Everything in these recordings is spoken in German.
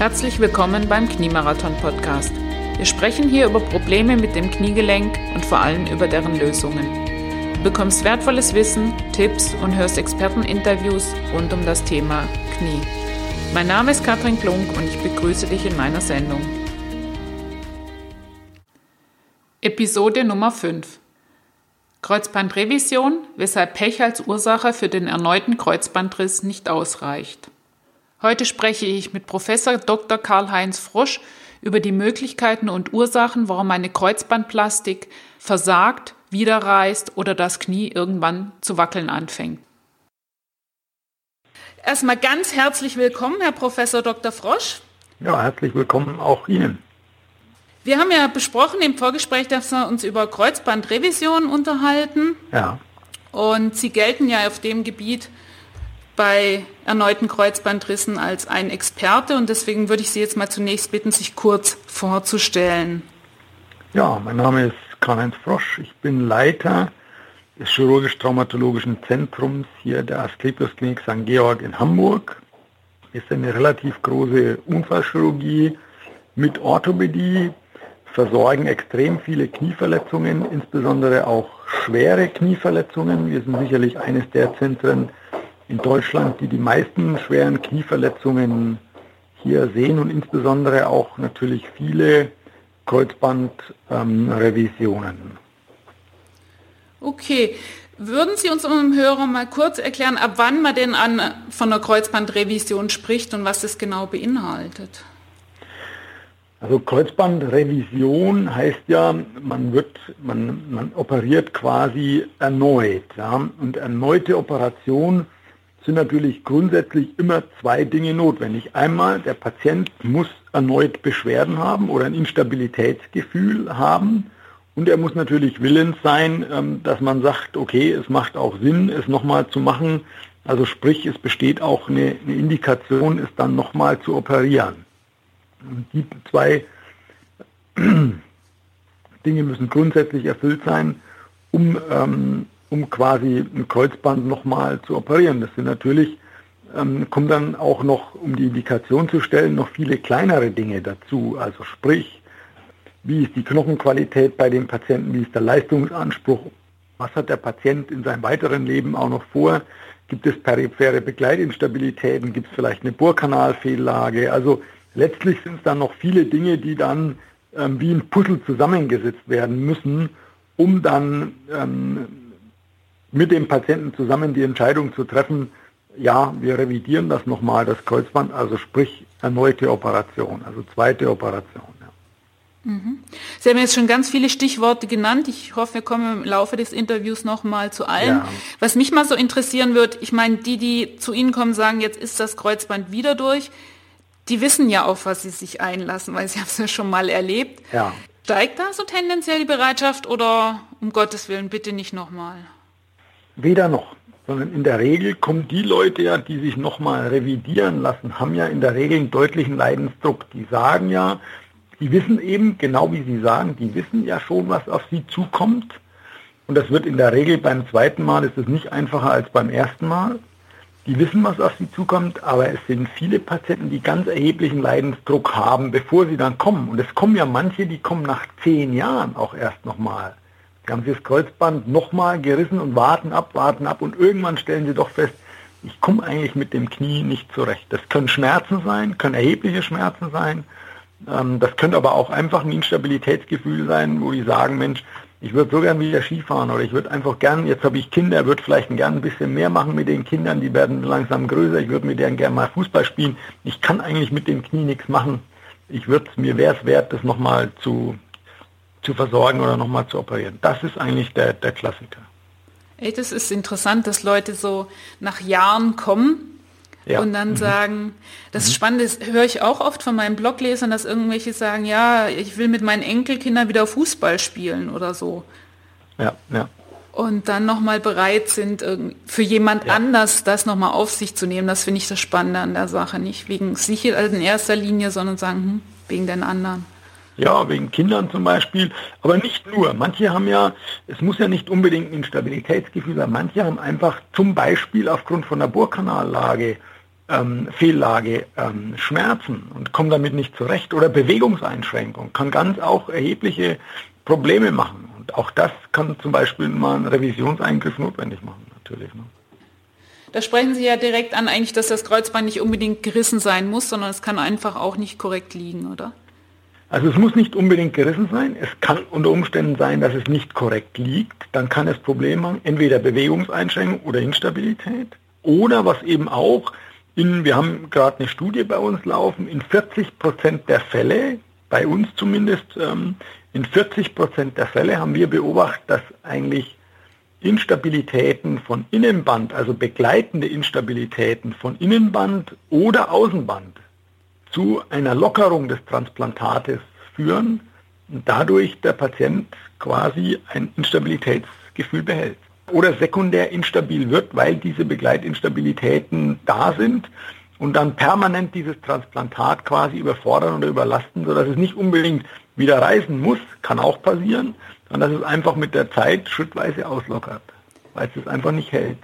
Herzlich willkommen beim Kniemarathon Podcast. Wir sprechen hier über Probleme mit dem Kniegelenk und vor allem über deren Lösungen. Du bekommst wertvolles Wissen, Tipps und hörst Experteninterviews rund um das Thema Knie. Mein Name ist Katrin Klunk und ich begrüße dich in meiner Sendung. Episode Nummer 5 Kreuzbandrevision, weshalb Pech als Ursache für den erneuten Kreuzbandriss nicht ausreicht. Heute spreche ich mit Professor Dr. Karl-Heinz Frosch über die Möglichkeiten und Ursachen, warum eine Kreuzbandplastik versagt, wieder reißt oder das Knie irgendwann zu wackeln anfängt. Erstmal ganz herzlich willkommen, Herr Professor Dr. Frosch. Ja, herzlich willkommen auch Ihnen. Wir haben ja besprochen im Vorgespräch, dass wir uns über Kreuzbandrevision unterhalten. Ja. Und Sie gelten ja auf dem Gebiet bei erneuten Kreuzbandrissen als ein Experte und deswegen würde ich Sie jetzt mal zunächst bitten, sich kurz vorzustellen. Ja, mein Name ist Karl-Heinz Frosch. Ich bin Leiter des chirurgisch-traumatologischen Zentrums hier der Asklepios Klinik St. Georg in Hamburg. Sind eine relativ große Unfallchirurgie mit Orthopädie, versorgen extrem viele Knieverletzungen, insbesondere auch schwere Knieverletzungen. Wir sind sicherlich eines der Zentren, in Deutschland, die die meisten schweren Knieverletzungen hier sehen und insbesondere auch natürlich viele Kreuzbandrevisionen. Ähm, okay. Würden Sie uns unserem Hörer mal kurz erklären, ab wann man denn an, von einer Kreuzbandrevision spricht und was das genau beinhaltet? Also Kreuzbandrevision heißt ja, man wird, man, man operiert quasi erneut. Ja? Und erneute Operation sind natürlich grundsätzlich immer zwei Dinge notwendig. Einmal, der Patient muss erneut Beschwerden haben oder ein Instabilitätsgefühl haben. Und er muss natürlich willens sein, ähm, dass man sagt, okay, es macht auch Sinn, es nochmal zu machen. Also sprich, es besteht auch eine, eine Indikation, es dann nochmal zu operieren. Und die zwei Dinge müssen grundsätzlich erfüllt sein, um ähm, um quasi ein Kreuzband nochmal zu operieren. Das sind natürlich, ähm, kommen dann auch noch, um die Indikation zu stellen, noch viele kleinere Dinge dazu. Also sprich, wie ist die Knochenqualität bei dem Patienten, wie ist der Leistungsanspruch, was hat der Patient in seinem weiteren Leben auch noch vor, gibt es periphere Begleitinstabilitäten, gibt es vielleicht eine Bohrkanalfehllage. Also letztlich sind es dann noch viele Dinge, die dann ähm, wie ein Puzzle zusammengesetzt werden müssen, um dann ähm, mit dem Patienten zusammen die Entscheidung zu treffen, ja, wir revidieren das nochmal, das Kreuzband, also sprich erneute Operation, also zweite Operation. Ja. Mhm. Sie haben jetzt schon ganz viele Stichworte genannt. Ich hoffe, wir kommen im Laufe des Interviews nochmal zu allen. Ja. Was mich mal so interessieren wird, ich meine, die, die zu Ihnen kommen, sagen, jetzt ist das Kreuzband wieder durch. Die wissen ja, auf was sie sich einlassen, weil sie haben es ja schon mal erlebt. Ja. Steigt da so tendenziell die Bereitschaft oder um Gottes Willen bitte nicht nochmal? Weder noch, sondern in der Regel kommen die Leute ja, die sich nochmal revidieren lassen, haben ja in der Regel einen deutlichen Leidensdruck. Die sagen ja, die wissen eben, genau wie Sie sagen, die wissen ja schon, was auf sie zukommt. Und das wird in der Regel beim zweiten Mal, ist es nicht einfacher als beim ersten Mal. Die wissen, was auf sie zukommt, aber es sind viele Patienten, die ganz erheblichen Leidensdruck haben, bevor sie dann kommen. Und es kommen ja manche, die kommen nach zehn Jahren auch erst nochmal. Haben sich das Kreuzband nochmal gerissen und warten ab, warten ab und irgendwann stellen sie doch fest, ich komme eigentlich mit dem Knie nicht zurecht. Das können Schmerzen sein, können erhebliche Schmerzen sein. Ähm, das könnte aber auch einfach ein Instabilitätsgefühl sein, wo die sagen, Mensch, ich würde so gern wieder Skifahren oder ich würde einfach gern, jetzt habe ich Kinder, würde vielleicht gern ein bisschen mehr machen mit den Kindern, die werden langsam größer, ich würde mit denen gerne mal Fußball spielen. Ich kann eigentlich mit dem Knie nichts machen. Ich würde, mir wäre es wert, das nochmal zu, zu versorgen oder nochmal zu operieren. Das ist eigentlich der, der Klassiker. Ey, das ist interessant, dass Leute so nach Jahren kommen ja. und dann mhm. sagen, das mhm. Spannende ist, höre ich auch oft von meinen Bloglesern, dass irgendwelche sagen, ja, ich will mit meinen Enkelkindern wieder Fußball spielen oder so. Ja, ja. Und dann nochmal bereit sind, für jemand ja. anders das nochmal auf sich zu nehmen. Das finde ich das Spannende an der Sache. Nicht wegen sich in erster Linie, sondern sagen, hm, wegen den anderen. Ja, wegen Kindern zum Beispiel. Aber nicht nur. Manche haben ja, es muss ja nicht unbedingt ein Stabilitätsgefühl sein. Manche haben einfach zum Beispiel aufgrund von der Bohrkanallage ähm, Fehllage ähm, Schmerzen und kommt damit nicht zurecht oder Bewegungseinschränkung kann ganz auch erhebliche Probleme machen. Und auch das kann zum Beispiel mal einen Revisionseingriff notwendig machen, natürlich. Ne? Da sprechen Sie ja direkt an eigentlich, dass das Kreuzband nicht unbedingt gerissen sein muss, sondern es kann einfach auch nicht korrekt liegen, oder? Also es muss nicht unbedingt gerissen sein. Es kann unter Umständen sein, dass es nicht korrekt liegt. Dann kann es Probleme haben, entweder Bewegungseinschränkung oder Instabilität. Oder was eben auch, in, wir haben gerade eine Studie bei uns laufen, in 40 Prozent der Fälle, bei uns zumindest, ähm, in 40 Prozent der Fälle haben wir beobachtet, dass eigentlich Instabilitäten von Innenband, also begleitende Instabilitäten von Innenband oder Außenband zu einer Lockerung des Transplantates führen und dadurch der Patient quasi ein Instabilitätsgefühl behält. Oder sekundär instabil wird, weil diese Begleitinstabilitäten da sind und dann permanent dieses Transplantat quasi überfordern oder überlasten, sodass es nicht unbedingt wieder reisen muss, kann auch passieren, sondern dass es einfach mit der Zeit schrittweise auslockert, weil es es einfach nicht hält.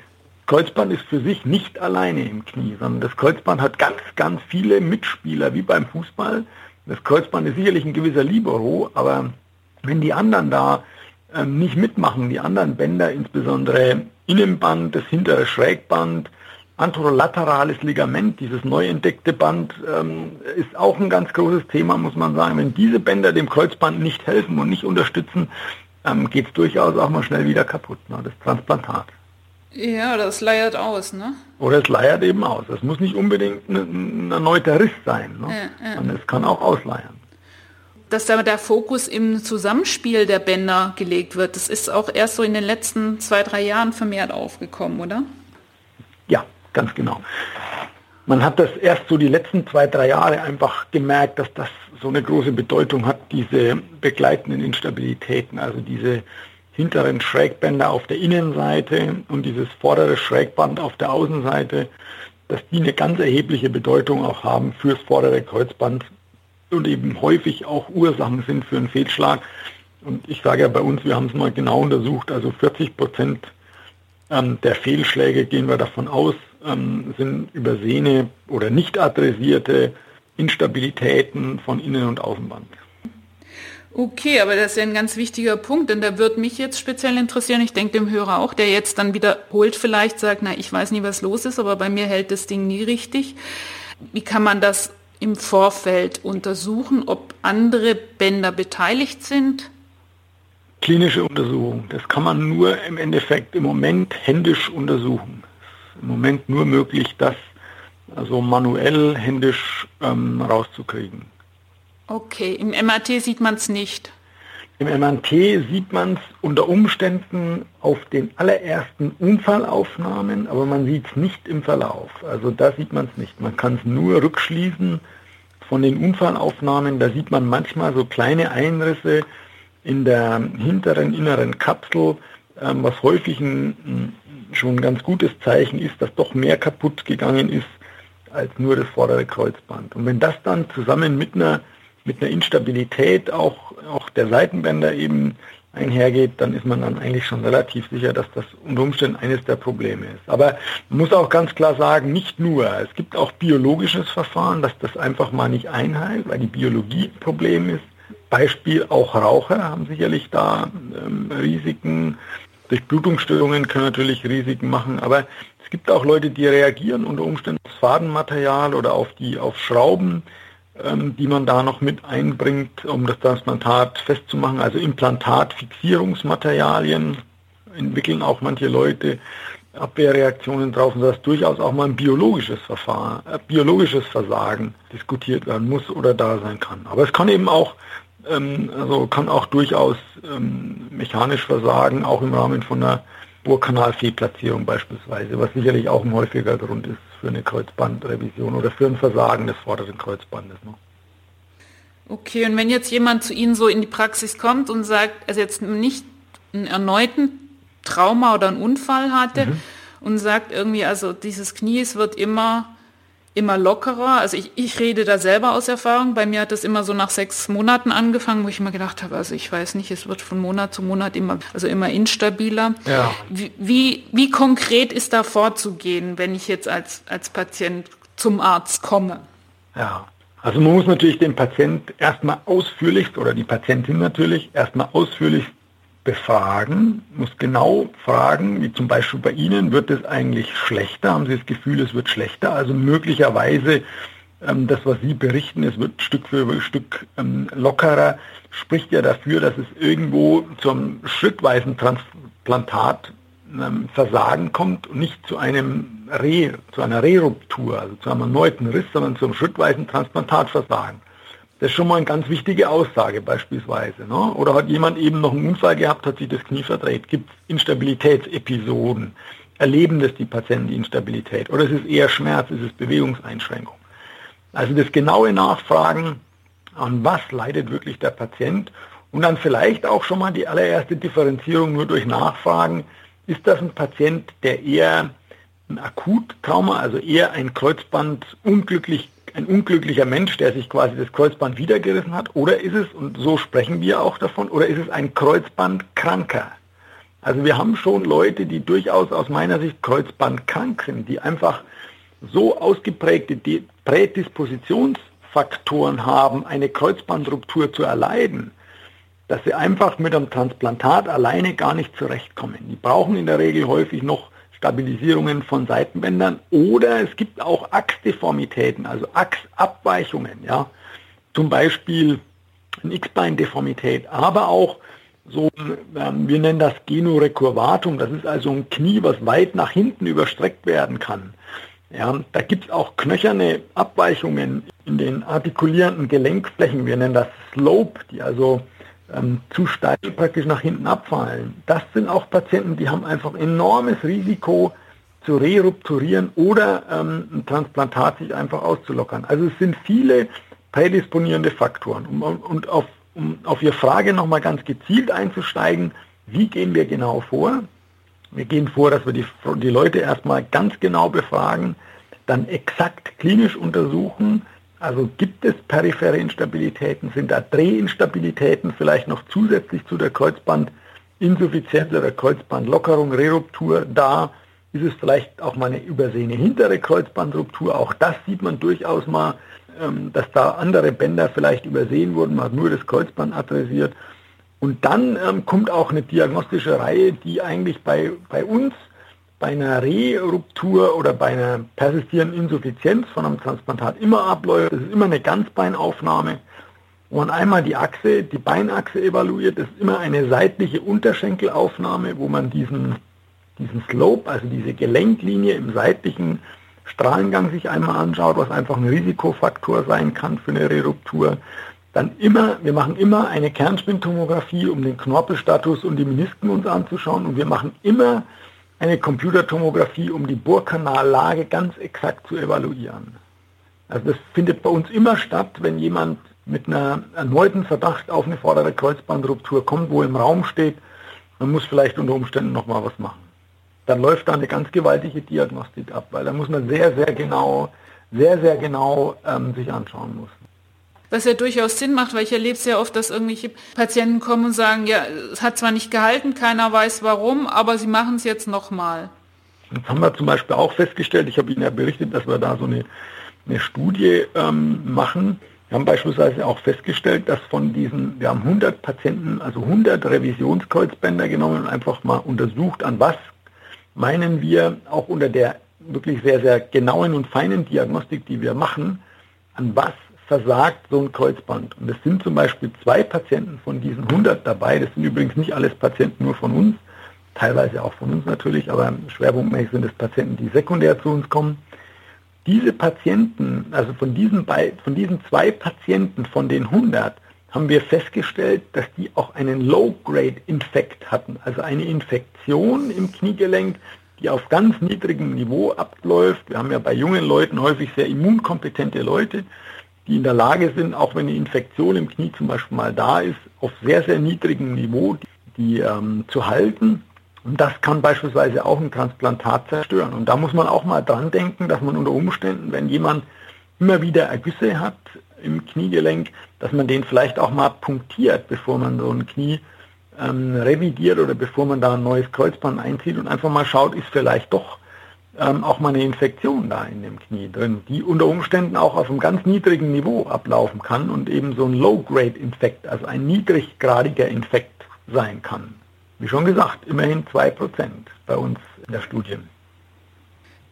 Kreuzband ist für sich nicht alleine im Knie, sondern das Kreuzband hat ganz, ganz viele Mitspieler, wie beim Fußball. Das Kreuzband ist sicherlich ein gewisser Libero, aber wenn die anderen da ähm, nicht mitmachen, die anderen Bänder, insbesondere Innenband, das hintere Schrägband, anterolaterales Ligament, dieses neu entdeckte Band, ähm, ist auch ein ganz großes Thema, muss man sagen. Wenn diese Bänder dem Kreuzband nicht helfen und nicht unterstützen, ähm, geht es durchaus auch mal schnell wieder kaputt, ne, das Transplantat. Ja, das leiert aus, ne? Oder es leiert eben aus. Es muss nicht unbedingt ein, ein erneuter Riss sein, ne? Ja, ja. es kann auch ausleiern. Dass da der Fokus im Zusammenspiel der Bänder gelegt wird, das ist auch erst so in den letzten zwei, drei Jahren vermehrt aufgekommen, oder? Ja, ganz genau. Man hat das erst so die letzten zwei, drei Jahre einfach gemerkt, dass das so eine große Bedeutung hat, diese begleitenden Instabilitäten, also diese hinteren Schrägbänder auf der Innenseite und dieses vordere Schrägband auf der Außenseite, dass die eine ganz erhebliche Bedeutung auch haben fürs vordere Kreuzband und eben häufig auch Ursachen sind für einen Fehlschlag. Und ich sage ja bei uns, wir haben es mal genau untersucht, also 40 Prozent ähm, der Fehlschläge, gehen wir davon aus, ähm, sind übersehene oder nicht adressierte Instabilitäten von Innen- und Außenband. Okay, aber das ist ja ein ganz wichtiger Punkt, denn da wird mich jetzt speziell interessieren, ich denke dem Hörer auch, der jetzt dann wiederholt vielleicht sagt, na, ich weiß nie, was los ist, aber bei mir hält das Ding nie richtig. Wie kann man das im Vorfeld untersuchen, ob andere Bänder beteiligt sind? Klinische Untersuchung, das kann man nur im Endeffekt im Moment händisch untersuchen. Im Moment nur möglich, das also manuell händisch ähm, rauszukriegen. Okay, im MRT sieht man es nicht. Im MRT sieht man es unter Umständen auf den allerersten Unfallaufnahmen, aber man sieht es nicht im Verlauf. Also da sieht man es nicht. Man kann es nur rückschließen von den Unfallaufnahmen. Da sieht man manchmal so kleine Einrisse in der hinteren inneren Kapsel, ähm, was häufig ein, schon ein ganz gutes Zeichen ist, dass doch mehr kaputt gegangen ist als nur das vordere Kreuzband. Und wenn das dann zusammen mit einer mit einer Instabilität auch, auch der Seitenbänder eben einhergeht, dann ist man dann eigentlich schon relativ sicher, dass das unter Umständen eines der Probleme ist. Aber man muss auch ganz klar sagen, nicht nur. Es gibt auch biologisches Verfahren, dass das einfach mal nicht einheilt, weil die Biologie ein Problem ist. Beispiel auch Raucher haben sicherlich da ähm, Risiken. Durchblutungsstörungen können natürlich Risiken machen, aber es gibt auch Leute, die reagieren unter Umständen aufs Fadenmaterial oder auf die auf Schrauben die man da noch mit einbringt, um das Transplantat festzumachen. Also Implantatfixierungsmaterialien entwickeln auch manche Leute Abwehrreaktionen drauf, sodass durchaus auch mal ein biologisches Verfahren, äh, biologisches Versagen diskutiert werden muss oder da sein kann. Aber es kann eben auch ähm, also kann auch durchaus ähm, mechanisch versagen, auch im Rahmen von einer Burgkanalfehlplatzierung beispielsweise, was sicherlich auch ein häufiger Grund ist für eine Kreuzbandrevision oder für ein Versagen des vorderen Kreuzbandes. Ne? Okay, und wenn jetzt jemand zu Ihnen so in die Praxis kommt und sagt, also jetzt nicht einen erneuten Trauma oder einen Unfall hatte mhm. und sagt irgendwie, also dieses Knie, es wird immer immer lockerer. Also ich, ich rede da selber aus Erfahrung. Bei mir hat das immer so nach sechs Monaten angefangen, wo ich immer gedacht habe, also ich weiß nicht, es wird von Monat zu Monat immer, also immer instabiler. Ja. Wie, wie, wie konkret ist da vorzugehen, wenn ich jetzt als, als Patient zum Arzt komme. Ja, also man muss natürlich den Patient erstmal ausführlich oder die Patientin natürlich erstmal ausführlich befragen, muss genau fragen, wie zum Beispiel bei Ihnen, wird es eigentlich schlechter? Haben Sie das Gefühl, es wird schlechter? Also möglicherweise ähm, das, was Sie berichten, es wird Stück für Stück ähm, lockerer, spricht ja dafür, dass es irgendwo zum schrittweisen Transplantat ähm, Versagen kommt und nicht zu einem Re, zu einer Reruptur, also zu einem erneuten Riss, sondern zum schrittweisen Transplantatversagen. Das ist schon mal eine ganz wichtige Aussage beispielsweise. Ne? Oder hat jemand eben noch einen Unfall gehabt, hat sich das Knie verdreht? Gibt es Instabilitätsepisoden? Erleben das die Patienten die Instabilität? Oder ist es eher Schmerz, ist es Bewegungseinschränkung? Also das genaue Nachfragen, an was leidet wirklich der Patient und dann vielleicht auch schon mal die allererste Differenzierung nur durch Nachfragen. Ist das ein Patient, der eher ein Akuttrauma, also eher ein Kreuzband unglücklich ein unglücklicher Mensch, der sich quasi das Kreuzband wiedergerissen hat? Oder ist es, und so sprechen wir auch davon, oder ist es ein Kreuzbandkranker? Also wir haben schon Leute, die durchaus aus meiner Sicht kreuzbandkrank sind, die einfach so ausgeprägte Prädispositionsfaktoren haben, eine Kreuzbandruptur zu erleiden, dass sie einfach mit einem Transplantat alleine gar nicht zurechtkommen. Die brauchen in der Regel häufig noch Stabilisierungen von Seitenbändern oder es gibt auch Achsdeformitäten, also Achsabweichungen, ja. Zum Beispiel eine X-Bein-Deformität, aber auch so, ähm, wir nennen das Genorecurvatum, das ist also ein Knie, was weit nach hinten überstreckt werden kann. Ja, da gibt es auch knöcherne Abweichungen in den artikulierenden Gelenkflächen, wir nennen das Slope, die also ähm, zu steil praktisch nach hinten abfallen. Das sind auch Patienten, die haben einfach enormes Risiko zu rerupturieren oder ähm, ein Transplantat sich einfach auszulockern. Also es sind viele prädisponierende Faktoren. Um, und auf, um auf Ihre Frage nochmal ganz gezielt einzusteigen, wie gehen wir genau vor? Wir gehen vor, dass wir die, die Leute erstmal ganz genau befragen, dann exakt klinisch untersuchen, also gibt es periphere Instabilitäten, sind da Drehinstabilitäten vielleicht noch zusätzlich zu der Kreuzbandinsuffizienz oder Kreuzbandlockerung, Reruptur da? Ist es vielleicht auch mal eine übersehene hintere Kreuzbandruptur? Auch das sieht man durchaus mal, ähm, dass da andere Bänder vielleicht übersehen wurden, man hat nur das Kreuzband adressiert. Und dann ähm, kommt auch eine diagnostische Reihe, die eigentlich bei, bei uns bei einer Reruptur oder bei einer persistierenden Insuffizienz von einem Transplantat immer abläuft. Das ist immer eine Ganzbeinaufnahme. Wo man einmal die Achse, die Beinachse evaluiert, ist immer eine seitliche Unterschenkelaufnahme, wo man diesen, diesen Slope, also diese Gelenklinie im seitlichen Strahlengang sich einmal anschaut, was einfach ein Risikofaktor sein kann für eine Reruptur. Dann immer, wir machen immer eine Kernspintomographie, um den Knorpelstatus und die Menisken uns anzuschauen und wir machen immer eine Computertomographie, um die Bohrkanallage ganz exakt zu evaluieren. Also das findet bei uns immer statt, wenn jemand mit einer erneuten Verdacht auf eine vordere Kreuzbandruptur kommt, wo im Raum steht, man muss vielleicht unter Umständen nochmal was machen. Dann läuft da eine ganz gewaltige Diagnostik ab, weil da muss man sehr, sehr genau, sehr, sehr genau ähm, sich anschauen muss. Was ja durchaus Sinn macht, weil ich erlebe sehr oft, dass irgendwelche Patienten kommen und sagen, ja, es hat zwar nicht gehalten, keiner weiß warum, aber sie machen es jetzt nochmal. Das haben wir zum Beispiel auch festgestellt, ich habe Ihnen ja berichtet, dass wir da so eine, eine Studie ähm, machen. Wir haben beispielsweise auch festgestellt, dass von diesen, wir haben 100 Patienten, also 100 Revisionskreuzbänder genommen und einfach mal untersucht, an was meinen wir auch unter der wirklich sehr, sehr genauen und feinen Diagnostik, die wir machen, an was versagt so ein Kreuzband. Und es sind zum Beispiel zwei Patienten von diesen 100 dabei. Das sind übrigens nicht alles Patienten nur von uns, teilweise auch von uns natürlich, aber schwerpunktmäßig sind es Patienten, die sekundär zu uns kommen. Diese Patienten, also von diesen, von diesen zwei Patienten von den 100, haben wir festgestellt, dass die auch einen Low-Grade-Infekt hatten, also eine Infektion im Kniegelenk, die auf ganz niedrigem Niveau abläuft. Wir haben ja bei jungen Leuten häufig sehr immunkompetente Leute die in der Lage sind, auch wenn eine Infektion im Knie zum Beispiel mal da ist, auf sehr, sehr niedrigem Niveau die, ähm, zu halten. Und das kann beispielsweise auch ein Transplantat zerstören. Und da muss man auch mal dran denken, dass man unter Umständen, wenn jemand immer wieder Ergüsse hat im Kniegelenk, dass man den vielleicht auch mal punktiert, bevor man so ein Knie ähm, revidiert oder bevor man da ein neues Kreuzband einzieht und einfach mal schaut, ist vielleicht doch ähm, auch mal eine Infektion da in dem Knie drin, die unter Umständen auch auf einem ganz niedrigen Niveau ablaufen kann und eben so ein Low-Grade-Infekt, also ein niedriggradiger Infekt sein kann. Wie schon gesagt, immerhin 2% bei uns in der Studie.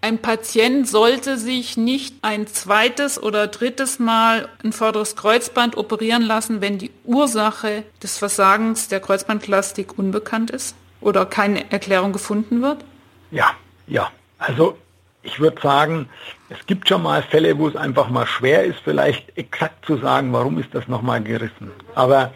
Ein Patient sollte sich nicht ein zweites oder drittes Mal ein vorderes Kreuzband operieren lassen, wenn die Ursache des Versagens der Kreuzbandplastik unbekannt ist oder keine Erklärung gefunden wird? Ja, ja. Also ich würde sagen, es gibt schon mal Fälle, wo es einfach mal schwer ist, vielleicht exakt zu sagen, warum ist das nochmal gerissen. Aber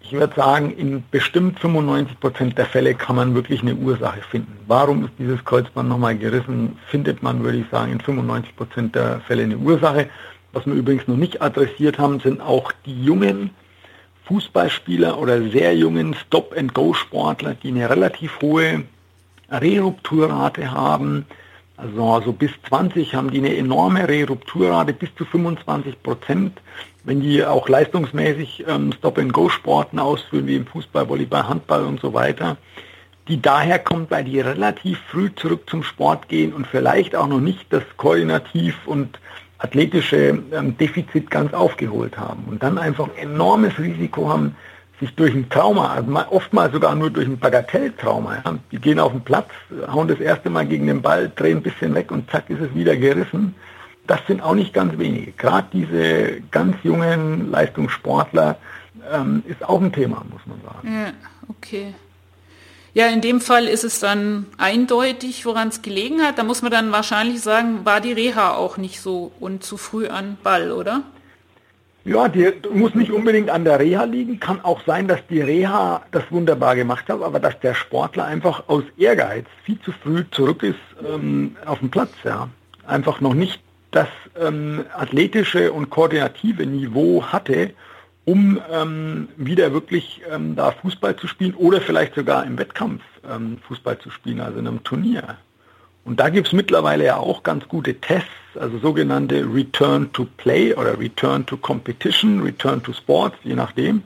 ich würde sagen, in bestimmt 95 Prozent der Fälle kann man wirklich eine Ursache finden. Warum ist dieses Kreuzband nochmal gerissen, findet man, würde ich sagen, in 95 Prozent der Fälle eine Ursache. Was wir übrigens noch nicht adressiert haben, sind auch die jungen Fußballspieler oder sehr jungen Stop-and-Go-Sportler, die eine relativ hohe Rerupturrate haben. Also, also bis 20 haben die eine enorme Rerupturrate, bis zu 25 Prozent. Wenn die auch leistungsmäßig ähm, Stop-and-Go-Sporten ausführen, wie im Fußball, Volleyball, Handball und so weiter, die daher kommt, weil die relativ früh zurück zum Sport gehen und vielleicht auch noch nicht das koordinativ und athletische ähm, Defizit ganz aufgeholt haben und dann einfach ein enormes Risiko haben, sich durch ein Trauma, also oftmals sogar nur durch ein Bagatelltrauma, ja, die gehen auf den Platz, hauen das erste Mal gegen den Ball, drehen ein bisschen weg und zack ist es wieder gerissen das sind auch nicht ganz wenige. Gerade diese ganz jungen Leistungssportler ähm, ist auch ein Thema, muss man sagen. Ja, okay. Ja, in dem Fall ist es dann eindeutig, woran es gelegen hat. Da muss man dann wahrscheinlich sagen, war die Reha auch nicht so und zu früh an Ball, oder? Ja, die muss nicht unbedingt an der Reha liegen. Kann auch sein, dass die Reha das wunderbar gemacht hat, aber dass der Sportler einfach aus Ehrgeiz viel zu früh zurück ist ähm, auf dem Platz. Ja. Einfach noch nicht das ähm, athletische und koordinative Niveau hatte, um ähm, wieder wirklich ähm, da Fußball zu spielen oder vielleicht sogar im Wettkampf ähm, Fußball zu spielen, also in einem Turnier. Und da gibt es mittlerweile ja auch ganz gute Tests, also sogenannte Return to Play oder Return to Competition, Return to Sports, je nachdem.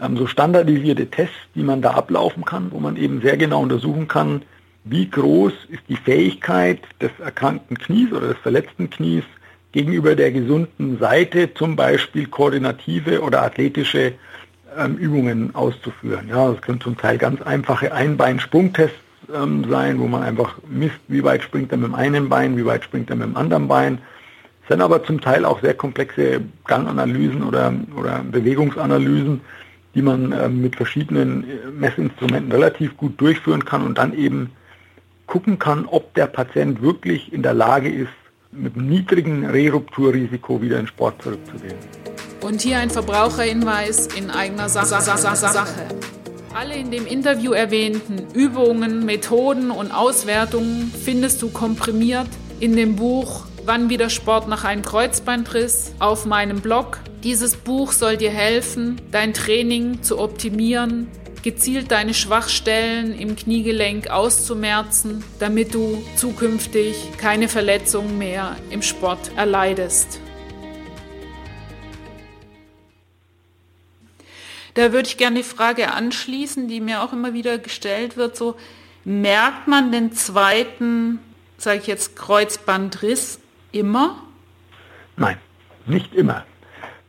Ähm, so standardisierte Tests, die man da ablaufen kann, wo man eben sehr genau untersuchen kann, wie groß ist die Fähigkeit des erkrankten Knies oder des verletzten Knies gegenüber der gesunden Seite zum Beispiel koordinative oder athletische ähm, Übungen auszuführen. Ja, das können zum Teil ganz einfache Einbein-Sprungtests ähm, sein, wo man einfach misst, wie weit springt er mit dem einen Bein, wie weit springt er mit dem anderen Bein. Es sind aber zum Teil auch sehr komplexe Ganganalysen oder, oder Bewegungsanalysen, die man ähm, mit verschiedenen äh, Messinstrumenten relativ gut durchführen kann und dann eben gucken kann, ob der Patient wirklich in der Lage ist, mit einem niedrigen Rerupturrisiko wieder in Sport zurückzugehen. Und hier ein Verbraucherhinweis in eigener Sa Sa Sa Sache. Alle in dem Interview erwähnten Übungen, Methoden und Auswertungen findest du komprimiert in dem Buch Wann wieder Sport nach einem Kreuzbandriss auf meinem Blog. Dieses Buch soll dir helfen, dein Training zu optimieren gezielt deine Schwachstellen im Kniegelenk auszumerzen, damit du zukünftig keine Verletzungen mehr im Sport erleidest. Da würde ich gerne die Frage anschließen, die mir auch immer wieder gestellt wird, so merkt man den zweiten, sage ich jetzt, Kreuzbandriss immer? Nein, nicht immer.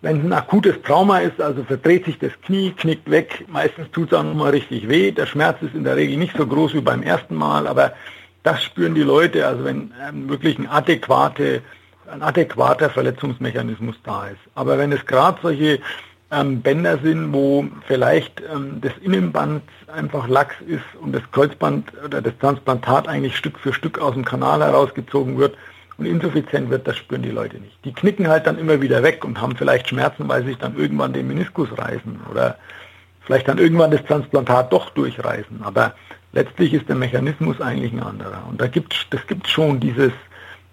Wenn es ein akutes Trauma ist, also verdreht sich das Knie, knickt weg, meistens tut es auch nochmal richtig weh. Der Schmerz ist in der Regel nicht so groß wie beim ersten Mal, aber das spüren die Leute, also wenn ähm, wirklich ein, adäquate, ein adäquater Verletzungsmechanismus da ist. Aber wenn es gerade solche ähm, Bänder sind, wo vielleicht ähm, das Innenband einfach lax ist und das Kreuzband oder das Transplantat eigentlich Stück für Stück aus dem Kanal herausgezogen wird, und insuffizient wird, das spüren die Leute nicht. Die knicken halt dann immer wieder weg und haben vielleicht Schmerzen, weil sie sich dann irgendwann den Meniskus reißen oder vielleicht dann irgendwann das Transplantat doch durchreißen. Aber letztlich ist der Mechanismus eigentlich ein anderer. Und da gibt das gibt schon dieses,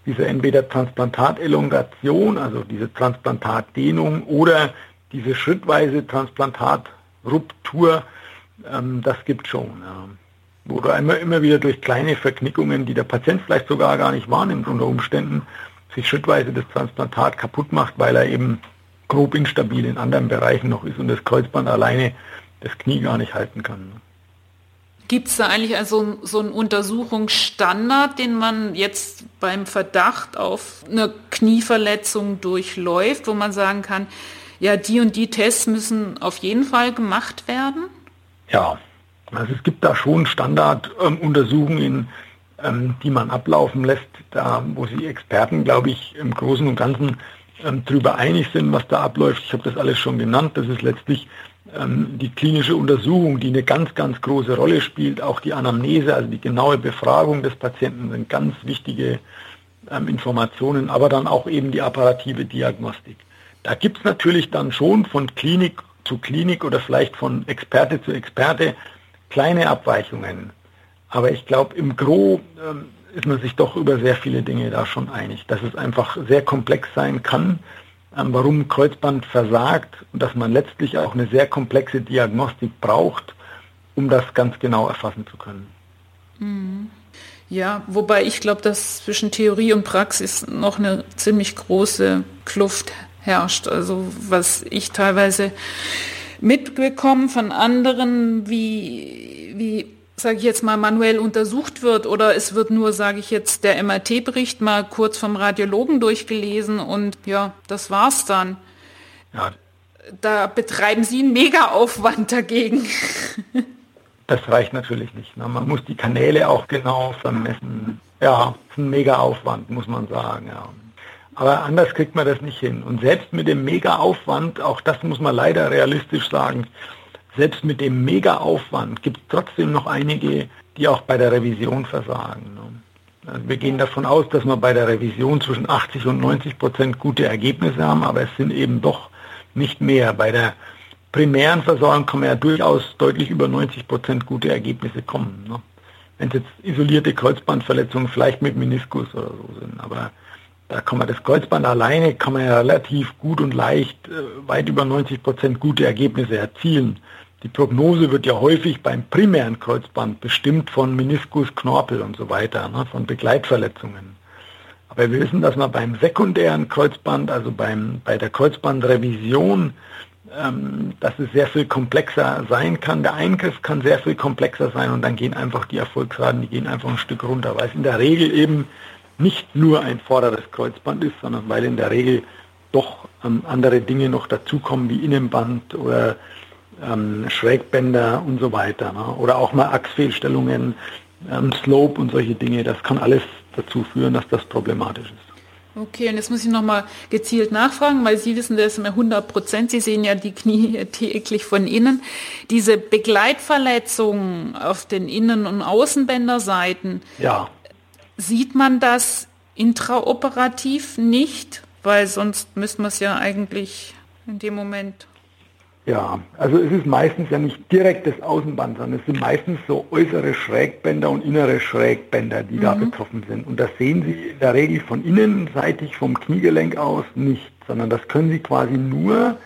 diese entweder Transplantatelongation, also diese Transplantatdehnung oder diese schrittweise Transplantatruptur, ähm, das gibt schon. Ja oder immer, immer wieder durch kleine Verknickungen, die der Patient vielleicht sogar gar nicht wahrnimmt unter Umständen, sich schrittweise das Transplantat kaputt macht, weil er eben grob instabil in anderen Bereichen noch ist und das Kreuzband alleine das Knie gar nicht halten kann. Gibt es da eigentlich also so einen Untersuchungsstandard, den man jetzt beim Verdacht auf eine Knieverletzung durchläuft, wo man sagen kann, ja, die und die Tests müssen auf jeden Fall gemacht werden? Ja, also es gibt da schon Standarduntersuchungen, ähm, die man ablaufen lässt, da wo sich Experten, glaube ich, im Großen und Ganzen ähm, darüber einig sind, was da abläuft. Ich habe das alles schon genannt. Das ist letztlich ähm, die klinische Untersuchung, die eine ganz, ganz große Rolle spielt. Auch die Anamnese, also die genaue Befragung des Patienten sind ganz wichtige ähm, Informationen, aber dann auch eben die apparative Diagnostik. Da gibt es natürlich dann schon von Klinik zu Klinik oder vielleicht von Experte zu Experte kleine Abweichungen. Aber ich glaube, im Gro ähm, ist man sich doch über sehr viele Dinge da schon einig, dass es einfach sehr komplex sein kann, ähm, warum Kreuzband versagt und dass man letztlich auch eine sehr komplexe Diagnostik braucht, um das ganz genau erfassen zu können. Mhm. Ja, wobei ich glaube, dass zwischen Theorie und Praxis noch eine ziemlich große Kluft herrscht. Also was ich teilweise mitbekomme von anderen, wie, wie sage ich jetzt mal, manuell untersucht wird oder es wird nur, sage ich jetzt, der MRT-Bericht mal kurz vom Radiologen durchgelesen und ja, das war's dann. Ja. Da betreiben Sie einen Mega-Aufwand dagegen. Das reicht natürlich nicht. Ne? Man muss die Kanäle auch genau vermessen. Ja, ist ein Mega-Aufwand, muss man sagen. Ja. Aber anders kriegt man das nicht hin. Und selbst mit dem Mega-Aufwand, auch das muss man leider realistisch sagen, selbst mit dem Mega-Aufwand gibt es trotzdem noch einige, die auch bei der Revision versagen. Ne? Also wir gehen davon aus, dass wir bei der Revision zwischen 80 und 90 Prozent gute Ergebnisse haben, aber es sind eben doch nicht mehr. Bei der primären Versorgung kann man ja durchaus deutlich über 90 Prozent gute Ergebnisse kommen. Ne? Wenn es jetzt isolierte Kreuzbandverletzungen vielleicht mit Meniskus oder so sind, aber da kann man das Kreuzband alleine, kann man ja relativ gut und leicht äh, weit über 90 Prozent gute Ergebnisse erzielen. Die Prognose wird ja häufig beim primären Kreuzband bestimmt von Meniskus, Knorpel und so weiter, ne, von Begleitverletzungen. Aber wir wissen, dass man beim sekundären Kreuzband, also beim, bei der Kreuzbandrevision, ähm, dass es sehr viel komplexer sein kann. Der Eingriff kann sehr viel komplexer sein und dann gehen einfach die Erfolgsraten, die gehen einfach ein Stück runter, weil es in der Regel eben nicht nur ein vorderes Kreuzband ist, sondern weil in der Regel doch ähm, andere Dinge noch dazukommen wie Innenband oder ähm, Schrägbänder und so weiter. Ne? Oder auch mal Achsfehlstellungen, ähm, Slope und solche Dinge. Das kann alles dazu führen, dass das problematisch ist. Okay, und jetzt muss ich nochmal gezielt nachfragen, weil Sie wissen das immer 100 Prozent. Sie sehen ja die Knie täglich von innen. Diese Begleitverletzungen auf den Innen- und Außenbänderseiten, ja. Sieht man das intraoperativ nicht? Weil sonst müsste man es ja eigentlich in dem Moment ja, also es ist meistens ja nicht direkt das Außenband, sondern es sind meistens so äußere Schrägbänder und innere Schrägbänder, die mhm. da betroffen sind. Und das sehen Sie in der Regel von innenseitig vom Kniegelenk aus nicht, sondern das können Sie quasi nur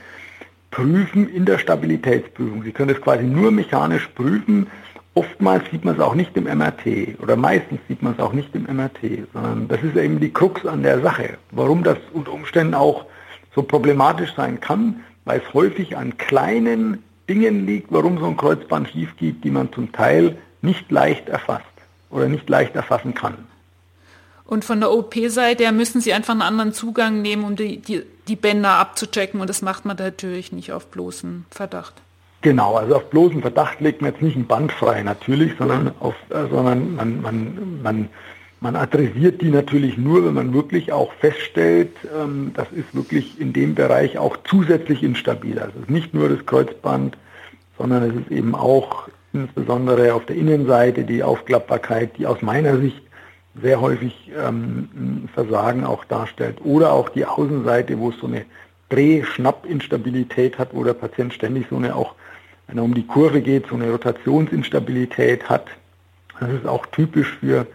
prüfen in der Stabilitätsprüfung. Sie können das quasi nur mechanisch prüfen. Oftmals sieht man es auch nicht im MRT oder meistens sieht man es auch nicht im MRT, sondern das ist eben die Krux an der Sache, warum das unter Umständen auch so problematisch sein kann weil es häufig an kleinen Dingen liegt, warum so ein Kreuzband schief geht, die man zum Teil nicht leicht erfasst oder nicht leicht erfassen kann. Und von der OP-Seite her müssen Sie einfach einen anderen Zugang nehmen, um die, die, die Bänder abzuchecken. Und das macht man natürlich nicht auf bloßen Verdacht. Genau, also auf bloßen Verdacht legt man jetzt nicht ein Band frei natürlich, sondern, auf, äh, sondern man, man, man man adressiert die natürlich nur, wenn man wirklich auch feststellt, ähm, das ist wirklich in dem Bereich auch zusätzlich instabil. Also es ist nicht nur das Kreuzband, sondern es ist eben auch insbesondere auf der Innenseite die Aufklappbarkeit, die aus meiner Sicht sehr häufig ähm, Versagen auch darstellt. Oder auch die Außenseite, wo es so eine Dreh-Schnapp-Instabilität hat, wo der Patient ständig so eine auch, wenn er um die Kurve geht, so eine Rotationsinstabilität hat. Das ist auch typisch für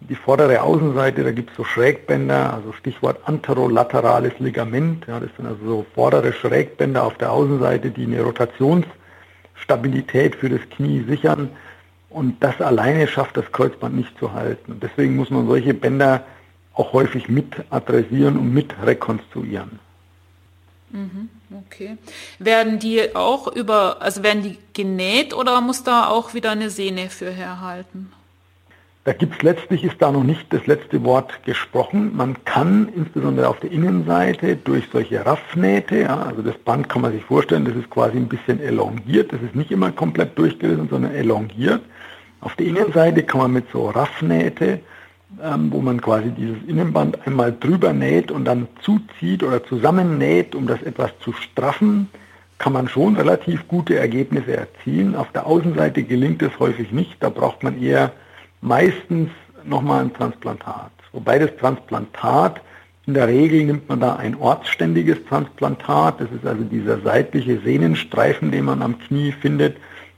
die vordere Außenseite, da gibt es so Schrägbänder, also Stichwort anterolaterales Ligament. Ja, das sind also so vordere Schrägbänder auf der Außenseite, die eine Rotationsstabilität für das Knie sichern. Und das alleine schafft das Kreuzband nicht zu halten. Und deswegen muss man solche Bänder auch häufig mit adressieren und mit rekonstruieren. Mhm, okay. Werden die auch über, also werden die genäht oder muss da auch wieder eine Sehne für herhalten? Da gibt es letztlich, ist da noch nicht das letzte Wort gesprochen. Man kann insbesondere auf der Innenseite durch solche Raffnähte, ja, also das Band kann man sich vorstellen, das ist quasi ein bisschen elongiert, das ist nicht immer komplett durchgerissen, sondern elongiert. Auf der Innenseite kann man mit so Raffnähte, ähm, wo man quasi dieses Innenband einmal drüber näht und dann zuzieht oder zusammennäht, um das etwas zu straffen, kann man schon relativ gute Ergebnisse erzielen. Auf der Außenseite gelingt es häufig nicht, da braucht man eher meistens nochmal ein Transplantat. Wobei das Transplantat, in der Regel nimmt man da ein ortsständiges Transplantat, das ist also dieser seitliche Sehnenstreifen, den man am Knie findet.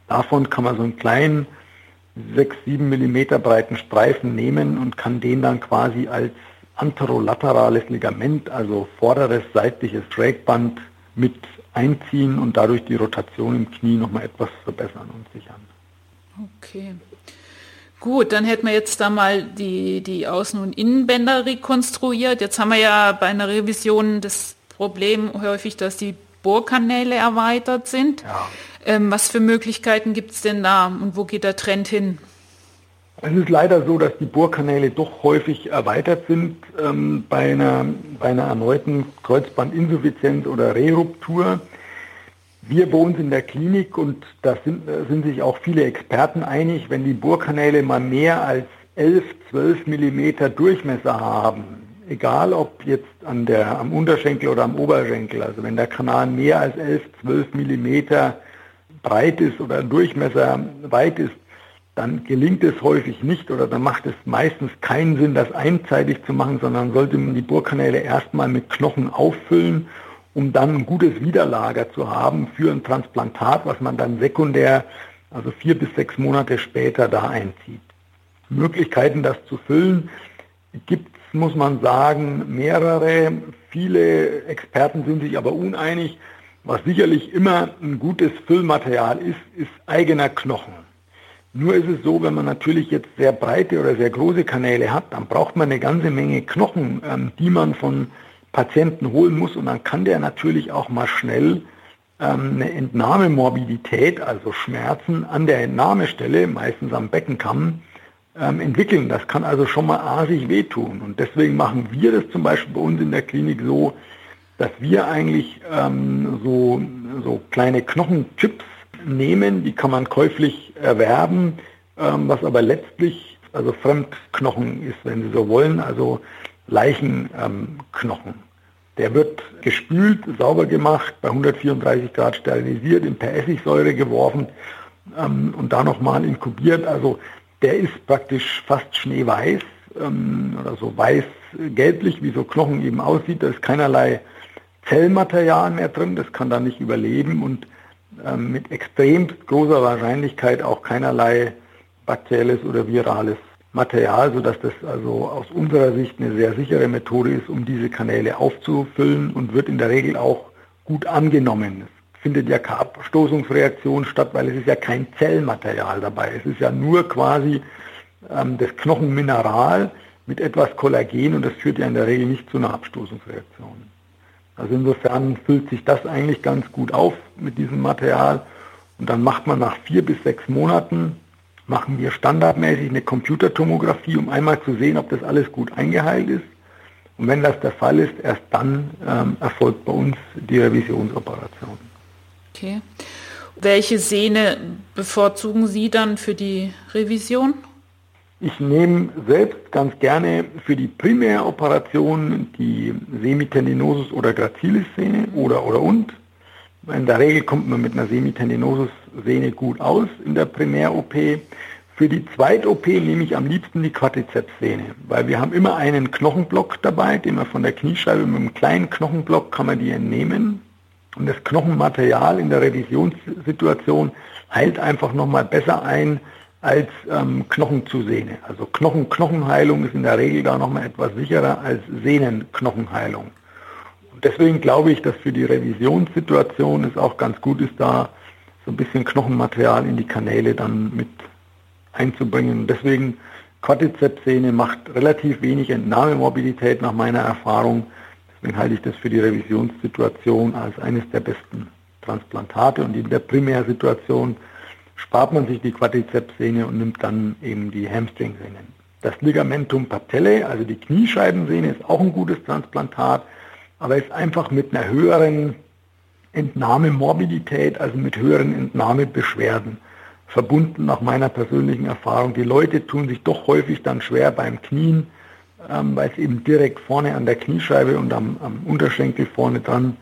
Davon kann man so einen kleinen 6, 7 Millimeter breiten Streifen nehmen und kann den dann quasi als anterolaterales Ligament, also vorderes seitliches Schrägband mit einziehen und dadurch die Rotation im Knie nochmal etwas verbessern und sichern. Okay. Gut, dann hätten wir jetzt da mal die, die Außen- und Innenbänder rekonstruiert. Jetzt haben wir ja bei einer Revision das Problem häufig, dass die Bohrkanäle erweitert sind. Ja. Ähm, was für Möglichkeiten gibt es denn da und wo geht der Trend hin? Es ist leider so, dass die Bohrkanäle doch häufig erweitert sind ähm, bei, einer, bei einer erneuten Kreuzbandinsuffizienz oder Reruptur. Wir bei uns in der Klinik, und da sind, sind sich auch viele Experten einig, wenn die Bohrkanäle mal mehr als 11, 12 Millimeter Durchmesser haben, egal ob jetzt an der, am Unterschenkel oder am Oberschenkel, also wenn der Kanal mehr als 11, 12 Millimeter breit ist oder Durchmesser weit ist, dann gelingt es häufig nicht oder dann macht es meistens keinen Sinn, das einseitig zu machen, sondern sollte man die Bohrkanäle erstmal mit Knochen auffüllen um dann ein gutes Widerlager zu haben für ein Transplantat, was man dann sekundär, also vier bis sechs Monate später da einzieht. Möglichkeiten, das zu füllen, gibt es, muss man sagen, mehrere. Viele Experten sind sich aber uneinig. Was sicherlich immer ein gutes Füllmaterial ist, ist eigener Knochen. Nur ist es so, wenn man natürlich jetzt sehr breite oder sehr große Kanäle hat, dann braucht man eine ganze Menge Knochen, ähm, die man von Patienten holen muss und dann kann der natürlich auch mal schnell ähm, eine Entnahmemorbidität, also Schmerzen an der Entnahmestelle, meistens am Beckenkamm, ähm, entwickeln. Das kann also schon mal asig wehtun. Und deswegen machen wir das zum Beispiel bei uns in der Klinik so, dass wir eigentlich ähm, so, so kleine Knochenchips nehmen, die kann man käuflich erwerben, ähm, was aber letztlich also Fremdknochen ist, wenn Sie so wollen. Also Leichenknochen. Der wird gespült, sauber gemacht, bei 134 Grad sterilisiert, in per Essigsäure geworfen ähm, und da nochmal inkubiert. Also der ist praktisch fast schneeweiß ähm, oder so weiß-gelblich, wie so Knochen eben aussieht. Da ist keinerlei Zellmaterial mehr drin, das kann da nicht überleben und ähm, mit extrem großer Wahrscheinlichkeit auch keinerlei bakterielles oder virales Material, sodass das also aus unserer Sicht eine sehr sichere Methode ist, um diese Kanäle aufzufüllen und wird in der Regel auch gut angenommen. Findet ja keine Abstoßungsreaktion statt, weil es ist ja kein Zellmaterial dabei. Es ist ja nur quasi ähm, das Knochenmineral mit etwas Kollagen und das führt ja in der Regel nicht zu einer Abstoßungsreaktion. Also insofern füllt sich das eigentlich ganz gut auf mit diesem Material und dann macht man nach vier bis sechs Monaten machen wir standardmäßig eine Computertomographie, um einmal zu sehen, ob das alles gut eingeheilt ist. Und wenn das der Fall ist, erst dann ähm, erfolgt bei uns die Revisionsoperation. Okay. Welche Sehne bevorzugen Sie dann für die Revision? Ich nehme selbst ganz gerne für die Primäroperation die Semitendinosus oder Gracilis-Sehne oder oder und. In der Regel kommt man mit einer Semitendinosus-Sehne gut aus in der Primär-OP. Für die Zweit-OP nehme ich am liebsten die Quadrizeps-Sehne, weil wir haben immer einen Knochenblock dabei, den man von der Kniescheibe mit einem kleinen Knochenblock kann man die entnehmen. Und das Knochenmaterial in der Revisionssituation heilt einfach nochmal besser ein als ähm, Knochen zu Sehne. Also Knochen-Knochenheilung ist in der Regel da nochmal etwas sicherer als Sehnenknochenheilung deswegen glaube ich, dass für die Revisionssituation es auch ganz gut ist, da so ein bisschen Knochenmaterial in die Kanäle dann mit einzubringen. Und deswegen Quadrizepssehne macht relativ wenig Entnahmemobilität nach meiner Erfahrung. Deswegen halte ich das für die Revisionssituation als eines der besten Transplantate und in der Primärsituation spart man sich die Quadrizepssehne und nimmt dann eben die Hamstring-Sehnen. Das Ligamentum patellae, also die Kniescheibensehne, ist auch ein gutes Transplantat, aber ist einfach mit einer höheren Entnahmemorbidität, also mit höheren Entnahmebeschwerden verbunden nach meiner persönlichen Erfahrung. Die Leute tun sich doch häufig dann schwer beim Knien, ähm, weil es eben direkt vorne an der Kniescheibe und am, am Unterschenkel vorne dran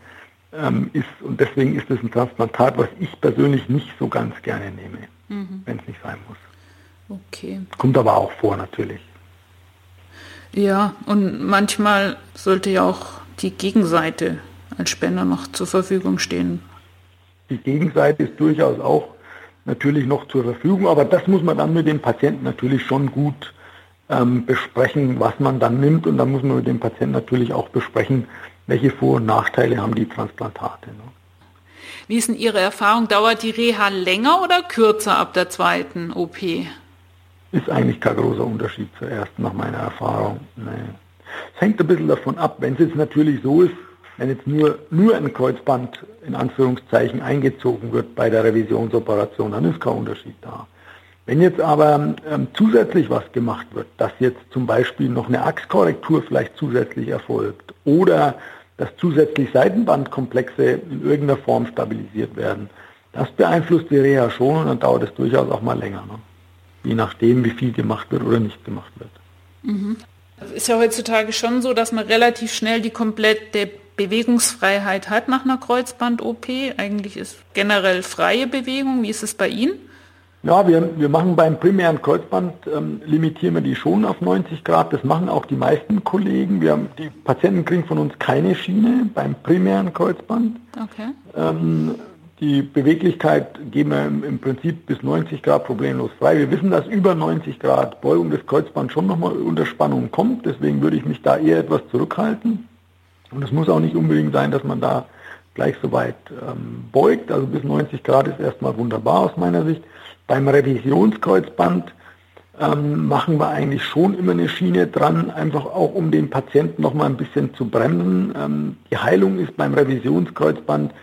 ähm, ist. Und deswegen ist es ein Transplantat, was ich persönlich nicht so ganz gerne nehme, mhm. wenn es nicht sein muss. Okay. Kommt aber auch vor natürlich. Ja, und manchmal sollte ja auch die Gegenseite als Spender noch zur Verfügung stehen. Die Gegenseite ist durchaus auch natürlich noch zur Verfügung, aber das muss man dann mit dem Patienten natürlich schon gut ähm, besprechen, was man dann nimmt und dann muss man mit dem Patienten natürlich auch besprechen, welche Vor- und Nachteile haben die Transplantate. Ne? Wie ist denn Ihre Erfahrung? Dauert die Reha länger oder kürzer ab der zweiten OP? Ist eigentlich kein großer Unterschied zur ersten nach meiner Erfahrung. Nee. Es hängt ein bisschen davon ab, wenn es jetzt natürlich so ist, wenn jetzt nur, nur ein Kreuzband in Anführungszeichen eingezogen wird bei der Revisionsoperation, dann ist kein Unterschied da. Wenn jetzt aber ähm, zusätzlich was gemacht wird, dass jetzt zum Beispiel noch eine Achskorrektur vielleicht zusätzlich erfolgt oder dass zusätzlich Seitenbandkomplexe in irgendeiner Form stabilisiert werden, das beeinflusst die Reha schon und dann dauert es durchaus auch mal länger. Ne? Je nachdem, wie viel gemacht wird oder nicht gemacht wird. Mhm. Ist ja heutzutage schon so, dass man relativ schnell die komplette Bewegungsfreiheit hat nach einer Kreuzband-OP. Eigentlich ist generell freie Bewegung. Wie ist es bei Ihnen? Ja, wir, wir machen beim primären Kreuzband, ähm, limitieren wir die schon auf 90 Grad. Das machen auch die meisten Kollegen. Wir haben, die Patienten kriegen von uns keine Schiene beim primären Kreuzband. Okay. Ähm, die Beweglichkeit geben wir im, Prinzip bis 90 Grad problemlos frei. Wir wissen, dass über 90 Grad Beugung des Kreuzbands schon nochmal unter Spannung kommt. Deswegen würde ich mich da eher etwas zurückhalten. Und es muss auch nicht unbedingt sein, dass man da gleich so weit ähm, beugt. Also bis 90 Grad ist erstmal wunderbar aus meiner Sicht. Beim Revisionskreuzband ähm, machen wir eigentlich schon immer eine Schiene dran, einfach auch um den Patienten noch mal ein bisschen zu bremsen. Ähm, die Heilung ist beim Revisionskreuzband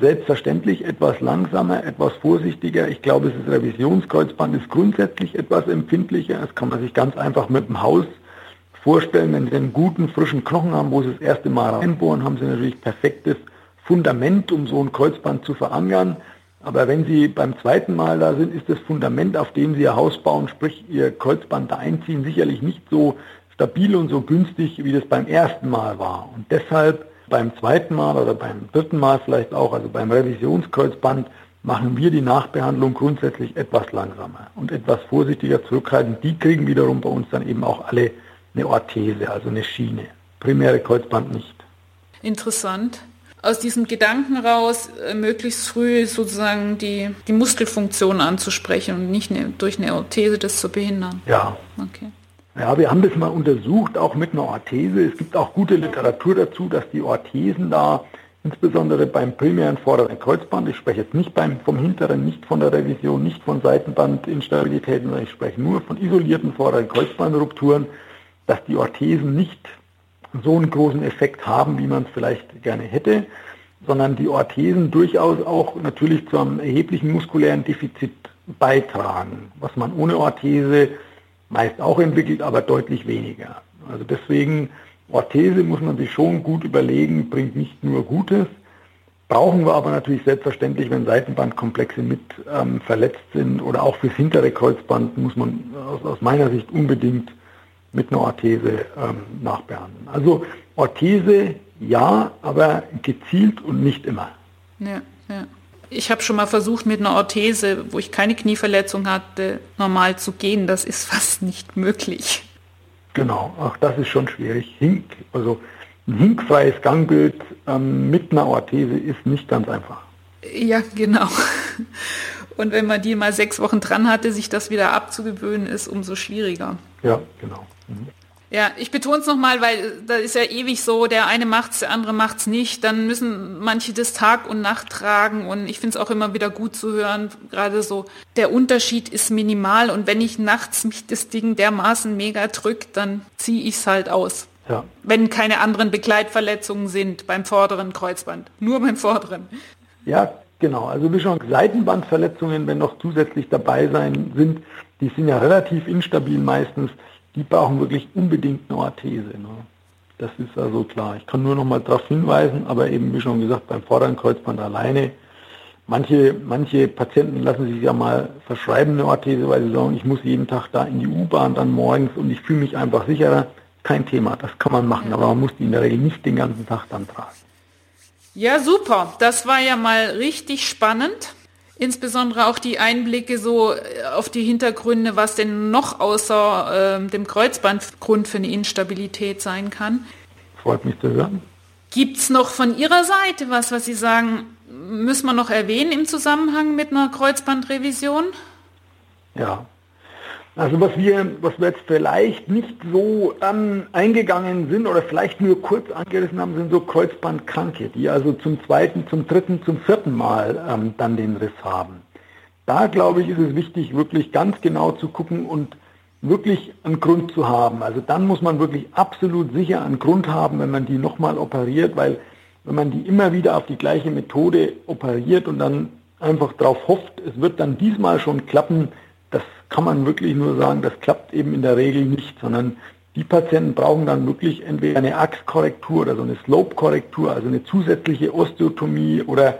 selbstverständlich etwas langsamer, etwas vorsichtiger. Ich glaube, das Revisionskreuzband ist grundsätzlich etwas empfindlicher. Das kann man sich ganz einfach mit dem Haus vorstellen, wenn Sie einen guten, frischen Knochen haben, wo Sie das erste Mal reinbohren, haben Sie natürlich perfektes Fundament, um so ein Kreuzband zu verankern. Aber wenn Sie beim zweiten Mal da sind, ist das Fundament, auf dem Sie Ihr Haus bauen, sprich Ihr Kreuzband da einziehen, sicherlich nicht so stabil und so günstig, wie das beim ersten Mal war. Und deshalb beim zweiten Mal oder beim dritten Mal vielleicht auch, also beim Revisionskreuzband, machen wir die Nachbehandlung grundsätzlich etwas langsamer und etwas vorsichtiger zurückhalten. Die kriegen wiederum bei uns dann eben auch alle eine Orthese, also eine Schiene. Primäre Kreuzband nicht. Interessant. Aus diesem Gedanken raus, äh, möglichst früh sozusagen die, die Muskelfunktion anzusprechen und nicht eine, durch eine Orthese das zu behindern. Ja. Okay. Ja, wir haben das mal untersucht, auch mit einer Orthese. Es gibt auch gute Literatur dazu, dass die Orthesen da, insbesondere beim primären vorderen Kreuzband, ich spreche jetzt nicht beim, vom hinteren, nicht von der Revision, nicht von Seitenbandinstabilitäten, sondern ich spreche nur von isolierten vorderen Kreuzbandrupturen, dass die Orthesen nicht so einen großen Effekt haben, wie man es vielleicht gerne hätte, sondern die Orthesen durchaus auch natürlich zu einem erheblichen muskulären Defizit beitragen, was man ohne Orthese meist auch entwickelt, aber deutlich weniger. Also deswegen, Orthese muss man sich schon gut überlegen, bringt nicht nur Gutes, brauchen wir aber natürlich selbstverständlich, wenn Seitenbandkomplexe mit ähm, verletzt sind oder auch fürs hintere Kreuzband muss man aus, aus meiner Sicht unbedingt mit einer Orthese ähm, nachbehandeln. Also Orthese ja, aber gezielt und nicht immer. Ja, ja. Ich habe schon mal versucht, mit einer Orthese, wo ich keine Knieverletzung hatte, normal zu gehen. Das ist fast nicht möglich. Genau, auch das ist schon schwierig. Hink, also ein hinkfreies Gangbild ähm, mit einer Orthese ist nicht ganz einfach. Ja, genau. Und wenn man die mal sechs Wochen dran hatte, sich das wieder abzugewöhnen, ist umso schwieriger. Ja, genau. Mhm. Ja, ich betone es nochmal, weil da ist ja ewig so, der eine macht's, der andere macht's nicht. Dann müssen manche das Tag und Nacht tragen und ich finde es auch immer wieder gut zu hören, gerade so, der Unterschied ist minimal und wenn ich nachts mich das Ding dermaßen mega drückt, dann ziehe ich es halt aus. Ja. Wenn keine anderen Begleitverletzungen sind beim vorderen Kreuzband. Nur beim vorderen. Ja, genau. Also wie schon Seitenbandverletzungen, wenn noch zusätzlich dabei sein sind, die sind ja relativ instabil meistens. Die brauchen wirklich unbedingt eine Orthese. Ne? Das ist also klar. Ich kann nur noch mal darauf hinweisen, aber eben wie schon gesagt, beim vorderen Kreuzband alleine. Manche, manche Patienten lassen sich ja mal verschreiben eine Orthese, weil sie sagen, ich muss jeden Tag da in die U-Bahn dann morgens und ich fühle mich einfach sicherer. Kein Thema, das kann man machen, aber man muss die in der Regel nicht den ganzen Tag dann tragen. Ja, super. Das war ja mal richtig spannend. Insbesondere auch die Einblicke so äh, auf die Hintergründe, was denn noch außer äh, dem Kreuzband Grund für eine Instabilität sein kann. Freut mich zu hören. Gibt es noch von Ihrer Seite was, was Sie sagen, müssen wir noch erwähnen im Zusammenhang mit einer Kreuzbandrevision? Ja, also was wir, was wir jetzt vielleicht nicht so ähm, eingegangen sind oder vielleicht nur kurz angerissen haben, sind so Kreuzbandkranke, die also zum zweiten, zum dritten, zum vierten Mal ähm, dann den Riss haben. Da glaube ich, ist es wichtig, wirklich ganz genau zu gucken und wirklich einen Grund zu haben. Also dann muss man wirklich absolut sicher einen Grund haben, wenn man die nochmal operiert, weil wenn man die immer wieder auf die gleiche Methode operiert und dann einfach darauf hofft, es wird dann diesmal schon klappen, das kann man wirklich nur sagen, das klappt eben in der Regel nicht, sondern die Patienten brauchen dann wirklich entweder eine Achskorrektur oder so eine Slope-Korrektur, also eine zusätzliche Osteotomie oder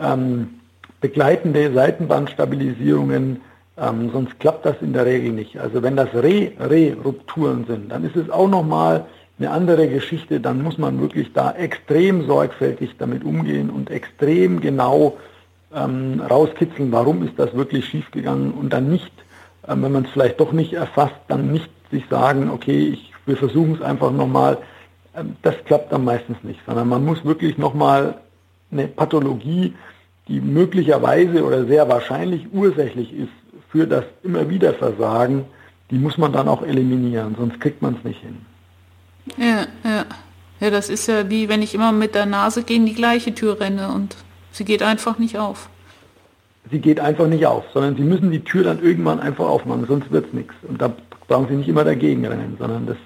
ähm, begleitende Seitenbandstabilisierungen, ähm, sonst klappt das in der Regel nicht. Also wenn das Re-Re-Rupturen sind, dann ist es auch nochmal eine andere Geschichte, dann muss man wirklich da extrem sorgfältig damit umgehen und extrem genau ähm, rauskitzeln, warum ist das wirklich schiefgegangen und dann nicht, ähm, wenn man es vielleicht doch nicht erfasst, dann nicht sich sagen, okay, ich, wir versuchen es einfach nochmal. Ähm, das klappt dann meistens nicht, sondern man muss wirklich nochmal eine Pathologie, die möglicherweise oder sehr wahrscheinlich ursächlich ist für das immer wieder Versagen, die muss man dann auch eliminieren, sonst kriegt man es nicht hin. Ja, ja. Ja, das ist ja wie wenn ich immer mit der Nase gegen die gleiche Tür renne und Sie geht einfach nicht auf. Sie geht einfach nicht auf, sondern Sie müssen die Tür dann irgendwann einfach aufmachen, sonst wird es nichts. Und da brauchen Sie nicht immer dagegen rennen, sondern das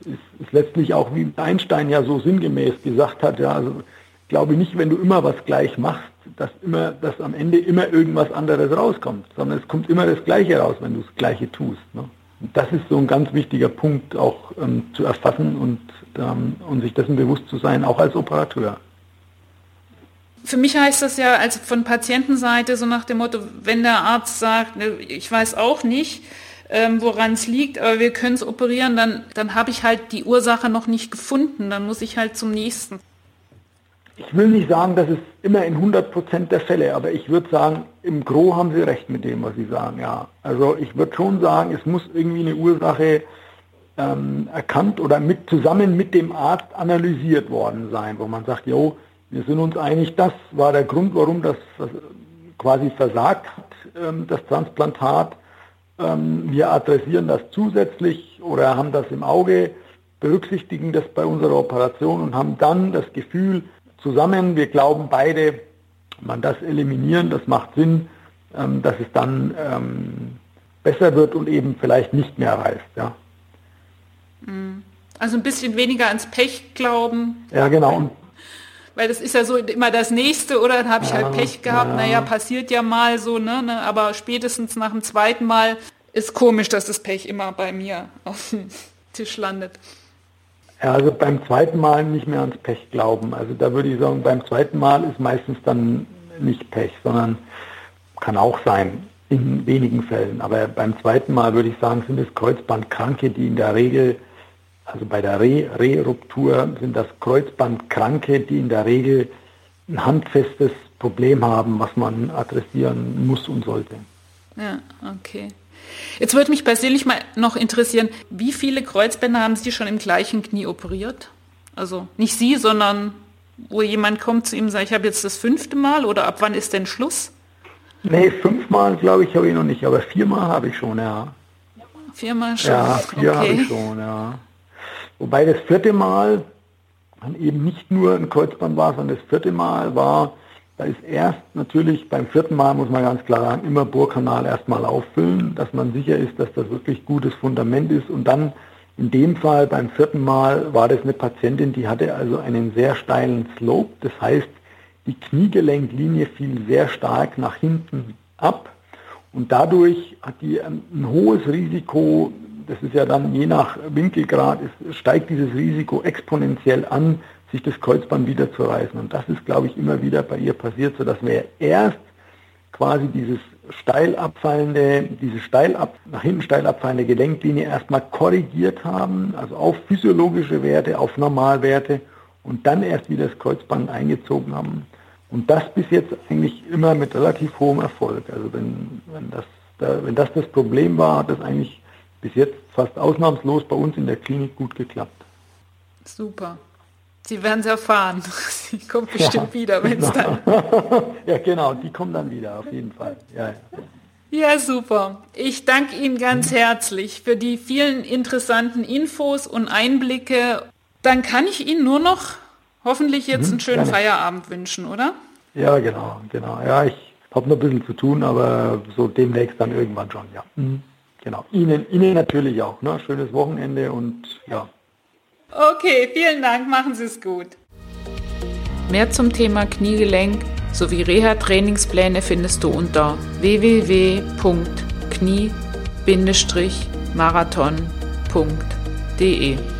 ist, ist, letztlich auch, wie Einstein ja so sinngemäß gesagt hat, ja, also glaube nicht, wenn du immer was gleich machst, dass immer, dass am Ende immer irgendwas anderes rauskommt, sondern es kommt immer das Gleiche raus, wenn du das Gleiche tust. Ne? Und das ist so ein ganz wichtiger Punkt auch ähm, zu erfassen und, ähm, und sich dessen bewusst zu sein, auch als Operateur. Für mich heißt das ja als von Patientenseite so nach dem Motto, wenn der Arzt sagt, ne, ich weiß auch nicht, ähm, woran es liegt, aber wir können es operieren, dann, dann habe ich halt die Ursache noch nicht gefunden, dann muss ich halt zum nächsten. Ich will nicht sagen, das ist immer in 100 Prozent der Fälle, aber ich würde sagen, im Gro haben Sie recht mit dem, was Sie sagen, ja. Also ich würde schon sagen, es muss irgendwie eine Ursache ähm, erkannt oder mit, zusammen mit dem Arzt analysiert worden sein, wo man sagt, jo, wir sind uns einig, das war der Grund, warum das quasi versagt hat, ähm, das Transplantat. Ähm, wir adressieren das zusätzlich oder haben das im Auge, berücksichtigen das bei unserer Operation und haben dann das Gefühl zusammen, wir glauben beide, man das eliminieren, das macht Sinn, ähm, dass es dann besser wird und eben vielleicht nicht mehr reißt. Ja. Mhm. Also ein bisschen weniger ans Pech glauben. Ja, genau. Und weil das ist ja so immer das Nächste, oder? Dann habe ich halt Pech gehabt, ja. naja, passiert ja mal so, ne, ne? Aber spätestens nach dem zweiten Mal ist komisch, dass das Pech immer bei mir auf dem Tisch landet. Ja, also beim zweiten Mal nicht mehr ans Pech glauben. Also da würde ich sagen, beim zweiten Mal ist meistens dann nicht Pech, sondern kann auch sein, in wenigen Fällen. Aber beim zweiten Mal würde ich sagen, sind es Kreuzbandkranke, die in der Regel also bei der Re-Ruptur sind das Kreuzbandkranke, die in der Regel ein handfestes Problem haben, was man adressieren muss und sollte. Ja, okay. Jetzt würde mich persönlich mal noch interessieren, wie viele Kreuzbänder haben Sie schon im gleichen Knie operiert? Also nicht Sie, sondern wo jemand kommt zu ihm und sagt, ich habe jetzt das fünfte Mal oder ab wann ist denn Schluss? Nee, fünfmal glaube ich habe ich noch nicht, aber viermal habe ich schon, ja. Viermal schon? Ja, vier okay. habe ich schon, ja. Wobei das vierte Mal dann eben nicht nur ein Kreuzband war, sondern das vierte Mal war, da ist erst natürlich beim vierten Mal, muss man ganz klar sagen, immer Bohrkanal erstmal auffüllen, dass man sicher ist, dass das wirklich gutes Fundament ist und dann In dem Fall beim vierten Mal war das eine Patientin, die hatte also einen sehr steilen Slope. Das heißt, die Kniegelenklinie fiel sehr stark nach hinten ab und dadurch hat die ein hohes Risiko, das ist ja dann je nach Winkelgrad, steigt dieses Risiko exponentiell an, sich das Kreuzband wieder zu reißen. Und das ist, glaube ich, immer wieder bei ihr passiert, sodass wir erst quasi dieses steil abfallende, diese steil ab, nach hinten steil abfallende Gelenklinie erstmal korrigiert haben, also auf physiologische Werte, auf Normalwerte und dann erst wieder das Kreuzband eingezogen haben. Und das bis jetzt eigentlich immer mit relativ hohem Erfolg. Also wenn, wenn, das, da, wenn das das Problem war, hat das eigentlich bis jetzt fast ausnahmslos bei uns in der Klinik gut geklappt. Super. Sie werden es erfahren. Sie kommt bestimmt ja, wieder, wenn es genau. dann. ja, genau, die kommen dann wieder, auf jeden Fall. Ja, ja. ja, super. Ich danke Ihnen ganz herzlich für die vielen interessanten Infos und Einblicke. Dann kann ich Ihnen nur noch hoffentlich jetzt mhm, einen schönen. Feierabend wünschen, oder? Ja, genau, genau. Ja, ich habe noch ein bisschen zu tun, aber so demnächst dann irgendwann schon, ja. Mhm. Genau. Ihnen, Ihnen natürlich auch. Ne? Schönes Wochenende und ja. Okay, vielen Dank. Machen Sie es gut. Mehr zum Thema Kniegelenk sowie Reha-Trainingspläne findest du unter www.knie-marathon.de.